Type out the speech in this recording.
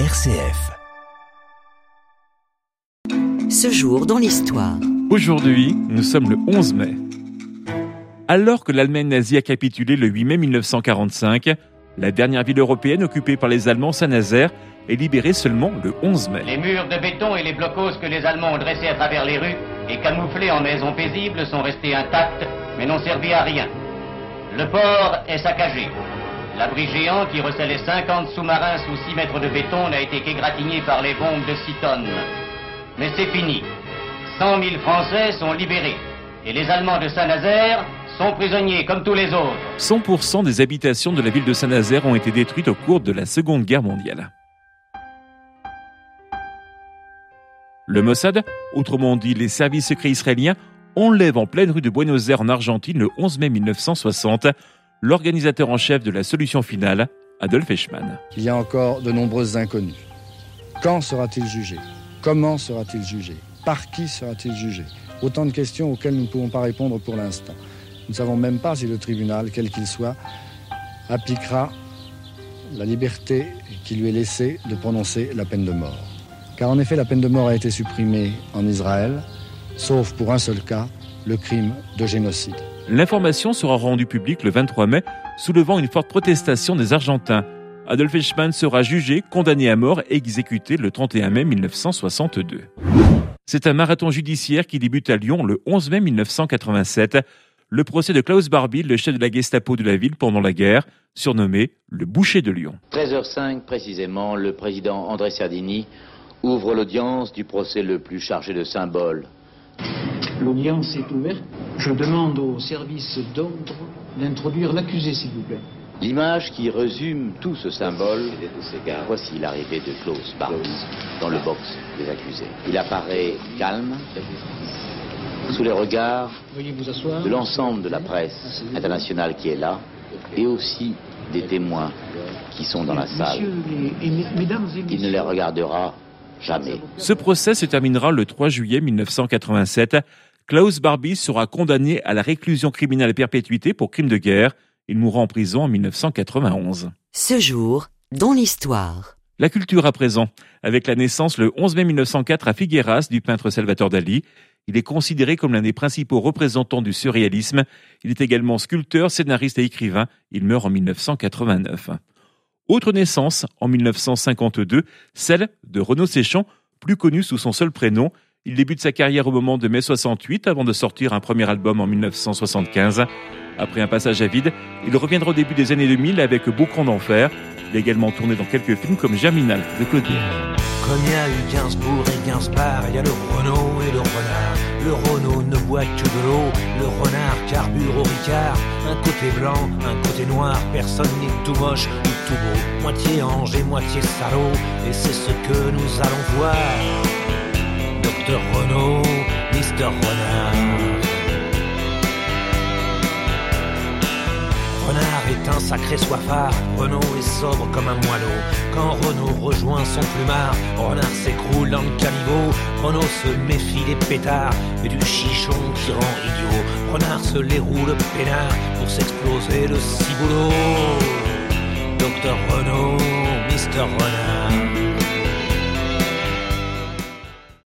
RCF. Ce jour dans l'histoire. Aujourd'hui, nous sommes le 11 mai. Alors que l'Allemagne nazie a capitulé le 8 mai 1945, la dernière ville européenne occupée par les Allemands, Saint-Nazaire, est libérée seulement le 11 mai. Les murs de béton et les blocos que les Allemands ont dressés à travers les rues et camouflés en maisons paisibles sont restés intacts mais n'ont servi à rien. Le port est saccagé. L'abri géant qui recelait 50 sous-marins sous 6 mètres de béton n'a été qu'égratigné par les bombes de 6 tonnes. Mais c'est fini. 100 000 Français sont libérés. Et les Allemands de Saint-Nazaire sont prisonniers comme tous les autres. 100% des habitations de la ville de Saint-Nazaire ont été détruites au cours de la Seconde Guerre mondiale. Le Mossad, autrement dit les services secrets israéliens, enlève en pleine rue de Buenos Aires en Argentine le 11 mai 1960 l'organisateur en chef de la solution finale, Adolf Eichmann. Il y a encore de nombreuses inconnues. Quand sera-t-il jugé? Comment sera-t-il jugé? Par qui sera-t-il jugé? Autant de questions auxquelles nous ne pouvons pas répondre pour l'instant. Nous ne savons même pas si le tribunal, quel qu'il soit, appliquera la liberté qui lui est laissée de prononcer la peine de mort. Car en effet, la peine de mort a été supprimée en Israël, sauf pour un seul cas, le crime de génocide. L'information sera rendue publique le 23 mai, soulevant une forte protestation des Argentins. Adolf Eichmann sera jugé, condamné à mort et exécuté le 31 mai 1962. C'est un marathon judiciaire qui débute à Lyon le 11 mai 1987. Le procès de Klaus Barbie, le chef de la Gestapo de la ville pendant la guerre, surnommé le boucher de Lyon. 13h05 précisément, le président André Sardini ouvre l'audience du procès le plus chargé de symboles, L'audience est ouverte. Je demande au service d'ordre d'introduire l'accusé, s'il vous plaît. L'image qui résume tout ce symbole, voici l'arrivée de Klaus Barbie dans le box des accusés. Il apparaît calme, sous les regards de l'ensemble de la presse internationale qui est là, et aussi des témoins qui sont dans la salle. Il ne les regardera jamais. Ce procès se terminera le 3 juillet 1987. Klaus Barbie sera condamné à la réclusion criminelle à perpétuité pour crime de guerre. Il mourra en prison en 1991. Ce jour, dans l'histoire. La culture à présent, avec la naissance le 11 mai 1904 à Figueras du peintre Salvatore Dali. Il est considéré comme l'un des principaux représentants du surréalisme. Il est également sculpteur, scénariste et écrivain. Il meurt en 1989. Autre naissance, en 1952, celle de Renaud Séchon, plus connu sous son seul prénom. Il débute sa carrière au moment de mai 68 avant de sortir un premier album en 1975. Après un passage à vide, il reviendra au début des années 2000 avec Boucran d'enfer. Il a également tourné dans quelques films comme Germinal de Claudier. Comme il y a eu Gainsbourg et Gainsbar, il y a le Renault et le renard. Le Renault ne boit que de l'eau, le renard carbure au Ricard. Un côté blanc, un côté noir, personne n'est tout moche ni tout beau. Moitié ange et moitié salaud, et c'est ce que nous allons voir. Docteur Renault, Mister Renard. Renard est un sacré soifard, Renault est sobre comme un moineau. Quand Renault rejoint son plumard, Renard s'écroule dans le caniveau. Renault se méfie des pétards et du chichon qui rend idiot. Renard se les roule peinard pour s'exploser le ciboulot. Docteur Renault, Mister Renard.